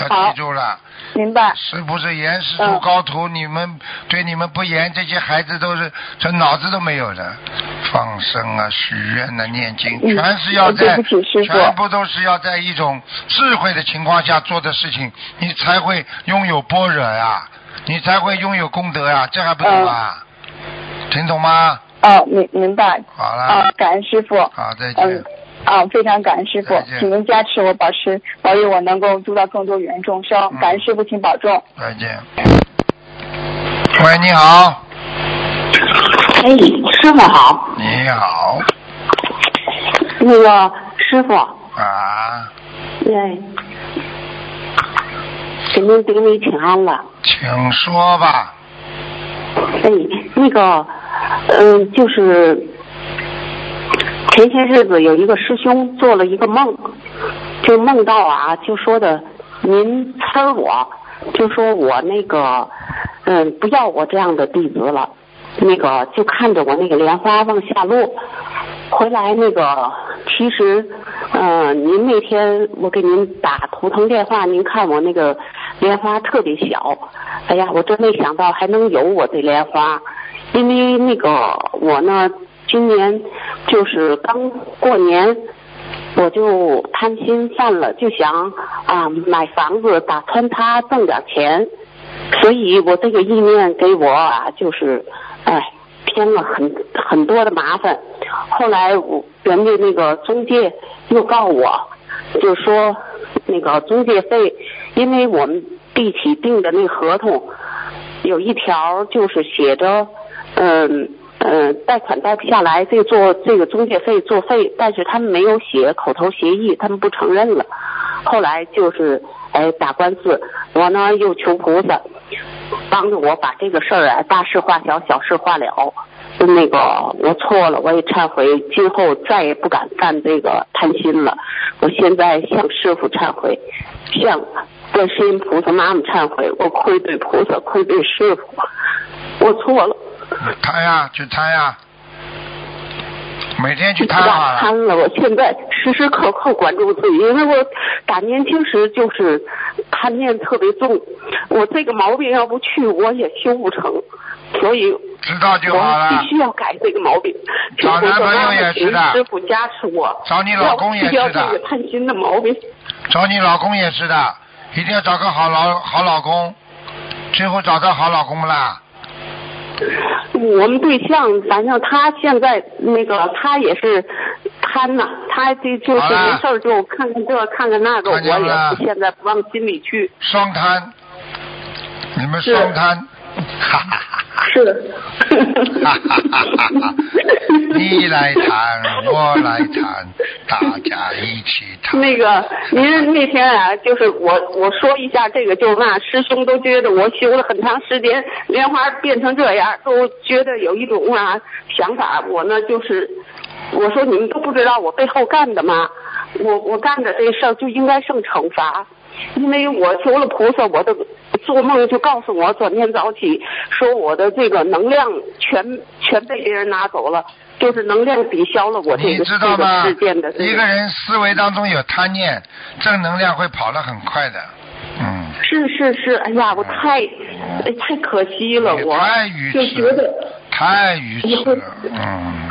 要好记住了。明白。是不是严师出嗯高徒？你们对你们不严，这些孩子都是这脑子都没有的，放生啊、许愿呐、念经，嗯全是要在，全部都是要在一种智慧的情况下做的事情，你才会拥有般若呀，你才会拥有功德呀，这还不懂啊？听懂吗？哦，明明白。好了，啊，感恩师傅。好，再见嗯。，啊，非常感恩师傅，请您加持我，保持保佑我能够度到更多有缘众生。嗯感恩师傅，请保重。再见。喂，你好，哎，师傅好，你好那个师傅，啊，哎，请您顶礼请安了。请说吧。哎，那个，嗯、就是前些日子有一个师兄做了一个梦，就梦到啊，就说的您呲我，就说我那个，嗯，不要我这样的弟子了，那个就看着我那个莲花往下落。回来那个，其实，嗯、您那天我给您打图腾电话，您看我那个莲花特别小，哎呀，我真没想到还能有我这莲花，因为那个我呢，今年就是刚过年，我就贪心犯了，就想啊买房子，打穿它挣点钱，所以我这个意念给我啊，就是哎添了很很多的麻烦。后来我人家那个中介又告我，就说那个中介费，因为我们地契订的那合同有一条就是写着，嗯嗯，贷款贷不下来，这个做这个中介费作废，但是他们没有写口头协议，他们不承认了。后来就是哎打官司，我呢又求菩萨帮着我把这个事儿啊大事化小，小事化了。那个我错了，我也忏悔，今后再也不敢干这个贪心了。我现在向师傅忏悔，向观世音菩萨妈妈忏悔，我愧对菩萨，愧对师傅，我错了。贪呀，去贪呀，每天去贪好了。贪了，我现在时时刻刻关注自己，因为我打年轻时就是贪念特别重，我这个毛病要不去我也修不成，所以知道就好我了必。须要改这个毛病。找男朋友也是的师傅加持我，找你老公也是的这个贪心的毛病。找你老公也是的，一定要找个好老好老公。最后找到好老公不啦？我们对象，反正他现在那个他也是贪呐，他这就是没事就看看这看看那个，我也是现在不往心里去。双贪，你们双贪，哈哈哈哈。是的。哈哈哈哈哈！你来谈，我来谈，大家一起谈。那个，您那天啊，就是我我说一下这个，就是那师兄都觉得我修了很长时间，莲花变成这样，都觉得有一种啊想法。我呢就是，我说你们都不知道我背后干的吗？我我干的这事儿就应该受惩罚，因为我求了菩萨，我的做梦就告诉我转天早起，说我的这个能量全全被别人拿走了，就是能量抵消了我这你个这个知道吗事件的、这个。一个人思维当中有贪念，正能量会跑得很快的。嗯。是是是，哎呀，我太哎太可惜了，我太愚就觉得，太愚痴了。嗯。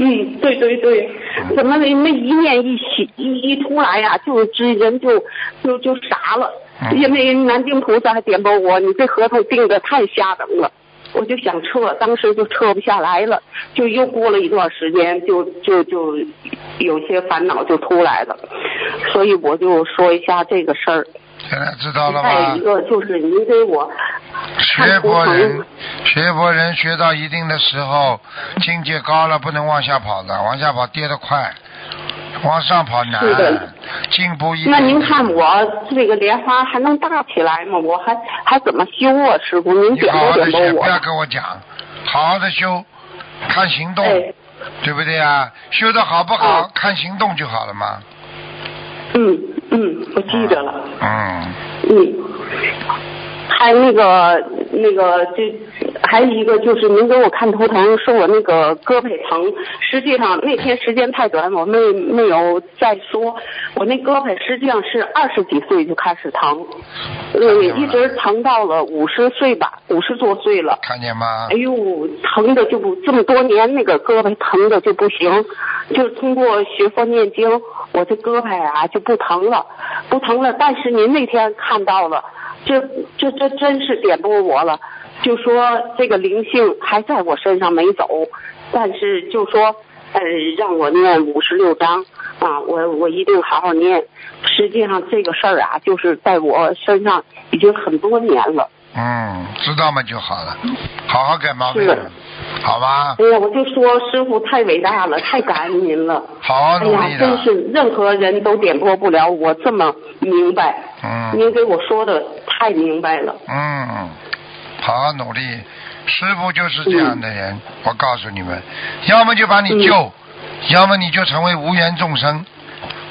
嗯，对对对，怎么那那一念一起一一出来呀、就这人就就就傻了，嗯。因为南京菩萨还点拨我，你这合同定的太下等了。我就想撤，当时就撤不下来了，就又过了一段时间，就就就有些烦恼就出来了，所以我就说一下这个事儿。现在知道了吗再一？个就是您给我学佛人，学佛人学到一定的时候，境界高了，不能往下跑的，往下跑跌得快，往上跑难，进步一。那您看我这个莲花还能大起来吗？我还还怎么修啊，师傅？您你点拨好好的学，点拨我。不要跟我讲，好好的修，看行动，哎对不对啊？修的好不好，哦看行动就好了嘛。嗯嗯，我记得了。嗯，嗯，还有那个那个就还有一个就是您给我看头疼，说我那个胳膊疼。实际上那天时间太短，我没没有再说。我那胳膊实际上是二十几岁就开始疼，嗯，一直疼到了五十岁吧，五十多岁了。看见吗哎？呦，疼的就不这么多年，那个胳膊疼的就不行，就通过学佛念经，我这胳膊啊就不疼了，不疼了。但是您那天看到了，这这这真是点拨我了，就说这个灵性还在我身上没走，但是就说呃让我念五十六章啊，我我一定好好念。实际上这个事儿啊，就是在我身上已经很多年了。嗯，知道嘛就好了，好好改毛病是，好吧？哎呀，我就说师傅太伟大了，太感恩您了。好好哎呀努力，的。真是任何人都点拨不了我这么明白。嗯您给我说的太明白了。嗯，好好努力。师傅就是这样的人，我告诉你们，要么就把你救，要么你就成为无缘众生，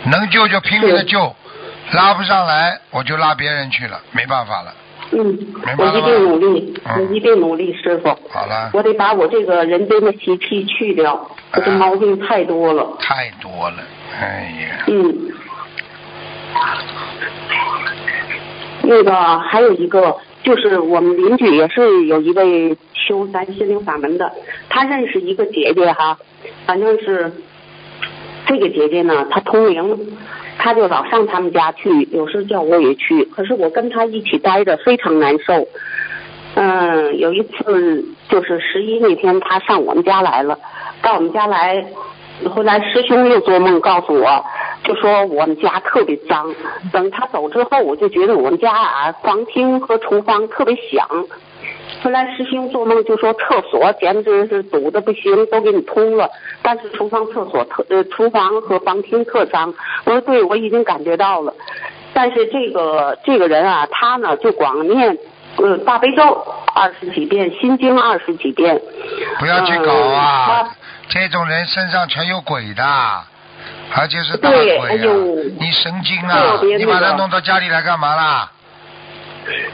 能救就拼命的救，拉不上来我就拉别人去了，没办法了。嗯我一定努力，嗯。我一定努力，师傅。好了，我得把我这个人间的习气去掉，我这啊毛病太多了。太多了，哎呀，嗯，那个还有一个，就是我们邻居也是有一位修咱心灵法门的，他认识一个姐姐哈，反正是这个姐姐呢，她通灵，他就老上他们家去，有时叫我也去，可是我跟他一起待着非常难受。嗯，有一次就是十一那天，他上我们家来了，到我们家来，后来师兄又做梦告诉我，就说我们家特别脏。等他走之后，我就觉得我们家啊，房厅和厨房特别响。后来师兄做梦就说厕所简直是堵的不行，都给你通了，但是厨房、厕所特呃厨房和房厅特脏。我说对，我已经感觉到了。但是这个这个人啊，他呢就光念呃大悲咒二十几遍，心经二十几遍。不要去搞嗯啊他！这种人身上全有鬼的，而且是大呦！你神经啊你把他弄到家里来干嘛啦？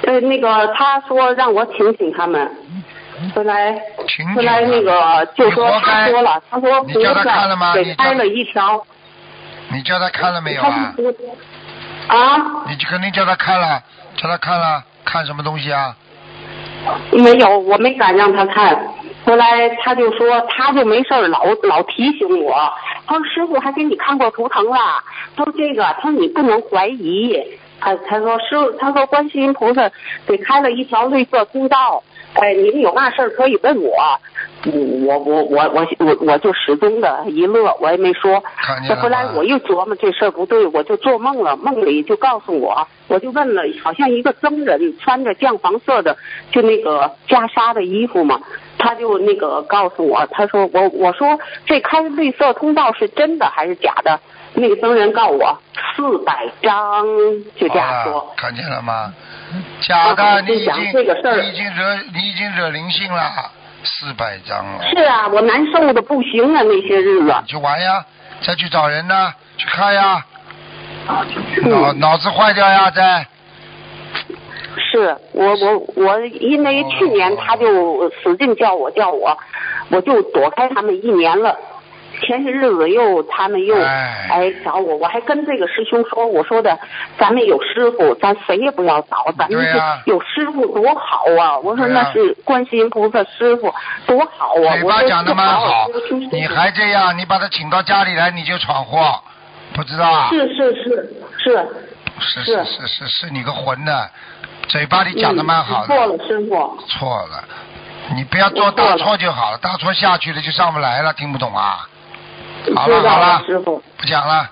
呃，那个他说让我请请他们，后来请后来那个就说他说了，他说你叫他看了吗？给你叫开了一条，你叫他看了没有啊？啊？你就肯定叫他看了，叫他看了，看什么东西啊？没有，我没敢让他看。后来他就说，他就没事儿老老提醒我，他说师傅还给你看过图腾了，他说这个，他说你不能怀疑，他他说师傅，他说观世音菩萨给开了一条绿色通道，哎，你们有嘛事儿可以问我，嗯我我我我我我就始终的一乐，我也没说这后来我又琢磨这事儿不对，我就做梦了，梦里就告诉我，我就问了，好像一个僧人穿着酱黄色的，就那个袈裟的衣服嘛，他就那个告诉我，他说我我说这开绿色通道是真的还是假的？那个僧人告诉我四百张，就这样说。看见了吗？假的，你已经这个事儿你已经惹你已经惹灵性了，四百张了。是啊，我难受的不行啊，那些日子。你去玩呀，再去找人呢，去看呀，脑嗯，脑子坏掉呀，再是我我我，因为去年他就使劲叫我叫我，我就躲开他们一年了。前些日子又他们又哎哎找我，我还跟这个师兄说，我说的咱们有师傅，咱谁也不要找，咱们有师傅多好啊！我说那是观世音菩萨师傅多好啊！嘴巴讲的蛮好你还这样，你把他请到家里来，你就闯祸，不知道啊？是是是是，是是是是是你个混的，嘴巴里讲的蛮好的错了，师傅，错了，你不要做大错就好了，大错下去了就上不来了，听不懂啊？好了好了师傅。不讲了，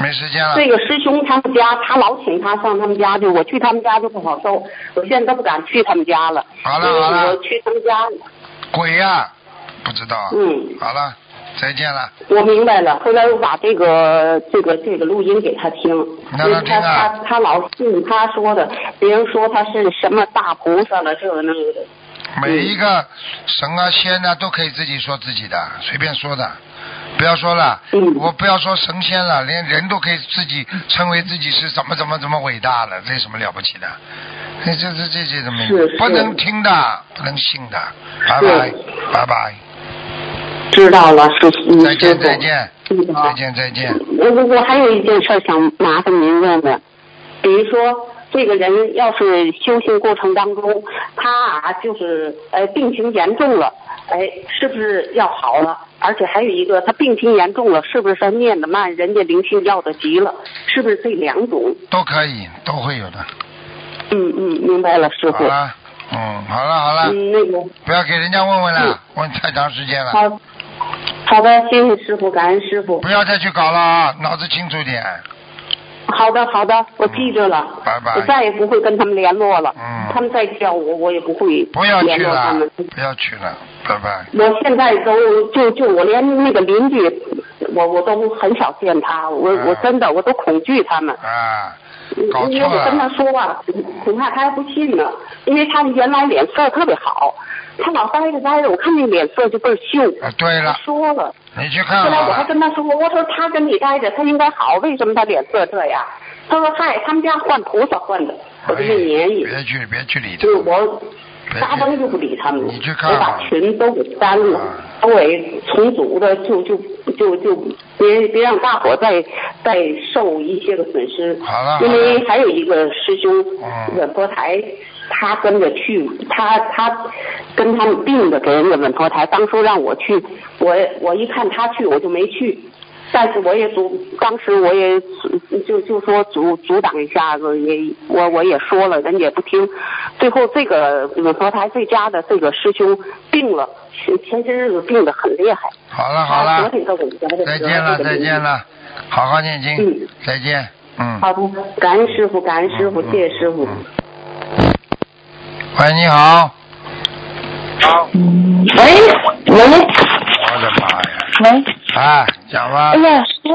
没时间了。这个师兄他们家，他老请他上他们家去，我去他们家就不好受，我现在都不敢去他们家了。好了好了我去他们家，鬼呀、不知道。嗯，好了，再见了。我明白了。后来我把这个这个这个录音给他听，让他他他老信他说的，别人说他是什么大菩萨了，这个那个的。每一个神啊仙啊都可以自己说自己的，随便说的，不要说了。嗯我不要说神仙了，连人都可以自己称为自己是怎么怎么怎么伟大了，这有什么了不起的？这这这这些的命是，不能听的，不能信的。拜拜，拜拜，知道了，再见再见再见再见。我我我还有一件事儿想麻烦您问问，比如说这个人要是修行过程当中，他啊就是呃病情严重了，哎，是不是要好了？而且还有一个，他病情严重了，是不是他念的慢，人家灵性要的急了？是不是这两种？都可以，都会有的。嗯嗯，明白了，师傅。好了，嗯，好了好了，嗯，那个不要给人家问问了，问太长时间了，好，好的，谢谢师傅，感恩师傅。不要再去搞了啊，脑子清楚点。好的，好的，我记着了。拜拜我再也不会跟他们联络了。嗯他们再叫我，我也不会不要去了不要去了，拜拜。我现在都就就我连那个邻居，我我都很少见他，我、嗯我真的我都恐惧他们。啊，搞因为错了，我跟他说啊，恐怕他还不信呢，因为他原来脸色特别好，他老呆着呆着，我看那脸色就倍儿秀。啊对了说了，你去看后来我还。跟他说，我说他跟你待着，他应该好，为什么他脸色这样？他说嗨，他们家换菩萨换的，我就没言语。别去，别去理他就是。我别嘎嘣就不理他们，你去看我把群都给删了啊，我也重组的，就就就就别别让大伙再再受一些个损失。好了因为还有一个师兄嗯，稳佛台，他跟着去，他他跟他们定的给人家稳佛台，当初让我去，我我一看他去，我就没去。但是我也阻，当时我也就就说阻阻挡一下子，也我我也说了，人家也不听。最后这个稳佛台最佳的这个师兄病了，前前些日子病得很厉害。好了好了，再见了再见了，好好念经嗯，再见，嗯。好的，感恩师傅，感恩师傅，嗯谢谢师傅。嗯喂，你好。喂喂我的妈呀！喂，啊，讲吧哎。呀，师傅，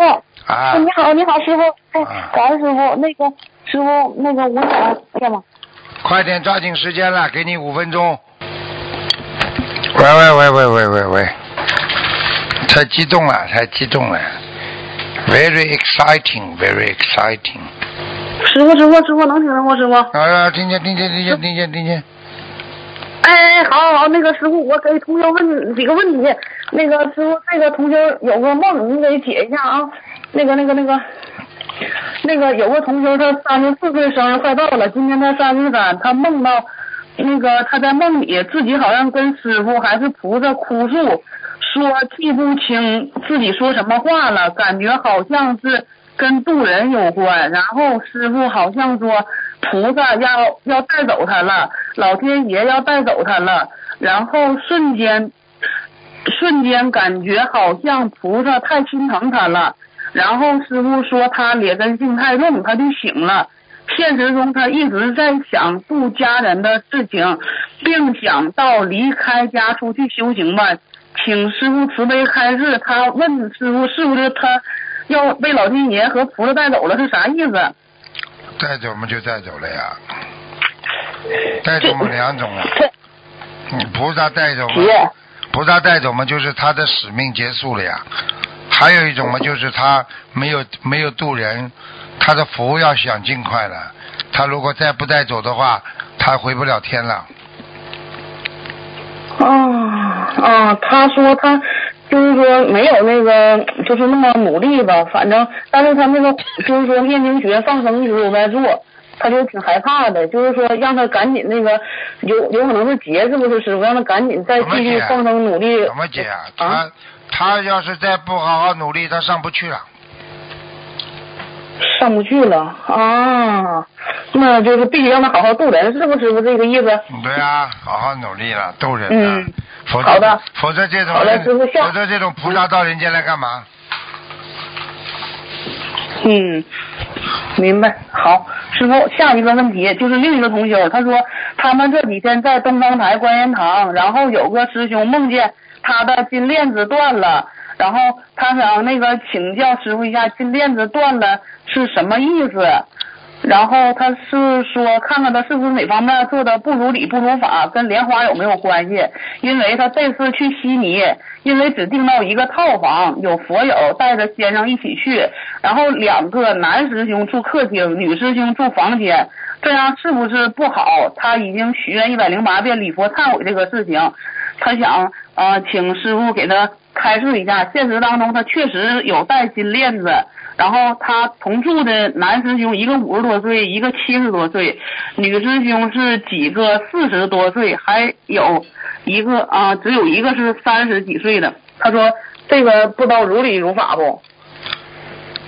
啊你好，你好，师傅，哎啊，感恩师傅，那个师傅，那个我想干嘛？快点抓紧时间了，给你五分钟。喂喂喂喂喂喂喂，太激动了，太激动了，very exciting, very exciting。师傅，师傅，师傅，能听着吗？师傅？啊，听见听见听见听见听见，哎哎，好好，那个师傅，我给同学问几个问题。那个师傅，这个同学有个梦，你给解一下啊。那个那个那个，那个有个同学他三十四岁生日快到了，今天他三十三，他梦到那个他在梦里自己好像跟师傅还是菩萨哭诉，说记不清自己说什么话了，感觉好像是跟渡人有关。然后师傅好像说菩萨要要带走他了，老天爷要带走他了，然后瞬间瞬间感觉好像菩萨太心疼他了。然后师傅说他劣根性太重，他就醒了。现实中他一直在想度家人的事情，并想到离开家出去修行吧。请师傅慈悲开示。他问师傅是不是他要被老天爷和菩萨带走了是啥意思？带走嘛就带走了呀，带走嘛两种啊，这 嗯菩萨带走嘛姐，菩萨带走嘛，就是他的使命结束了呀。还有一种嘛，就是他没有没有渡人，他的福要想尽快了。他如果再不带走的话，他回不了天了。啊啊，他说他就是说没有那个就是那么努力吧，反正但是他那个就是说念经学放生一直都在做，他就挺害怕的，就是说让他赶紧那个有有可能是劫是不是师傅让他赶紧再继续放生努力什么解啊？他啊他要是再不好好努力，他上不去了。上不去了啊，那就是必须让他好好渡人，是不是师傅这个意思？对啊，好好努力了，渡人啊，嗯否则好的否则这种人否则这种菩萨到人间来干嘛？嗯，明白。好，师傅，下一个问题就是另一个同修，他说他们这几天在东方台观音堂，然后有个师兄梦见他的金链子断了，然后他想那个请教师傅一下，金链子断了是什么意思？然后他是说看看他是不是哪方面做的不如理不如法，跟莲花有没有关系？因为他这次去悉尼，因为只订到一个套房，有佛友带着先生一起去，然后两个男师兄住客厅，女师兄住房间，这样是不是不好？他已经许愿一百零八遍礼佛忏悔这个事情，他想呃请师傅给他开示一下。现实当中他确实有戴金链子。然后他同住的男师兄一个五十多岁，一个七十多岁，女师兄是几个四十多岁，还有一个啊，只有一个是三十几岁的。他说这个不知道如理如法不？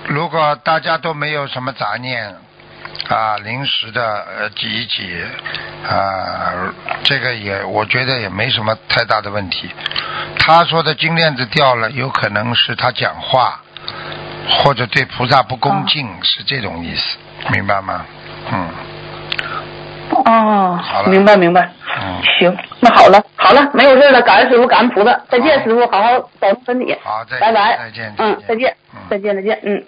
如果大家都没有什么杂念啊，临时的呃挤一挤啊，这个也我觉得也没什么太大的问题。他说的金链子掉了，有可能是他讲话。或者对菩萨不恭敬，是这种意思，明白吗？嗯。哦。好了。明白明白。嗯。行，那好了，好了，没有事了，感恩师傅，感恩菩萨，再见，师傅，好好保重身体。好，再见拜拜。再见。嗯，再见。嗯。再见，再见，嗯。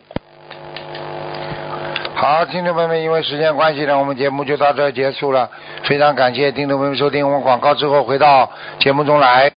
好，听众朋友们，因为时间关系呢，我们节目就到这结束了。非常感谢听众朋友们收听，我们广告之后回到节目中来。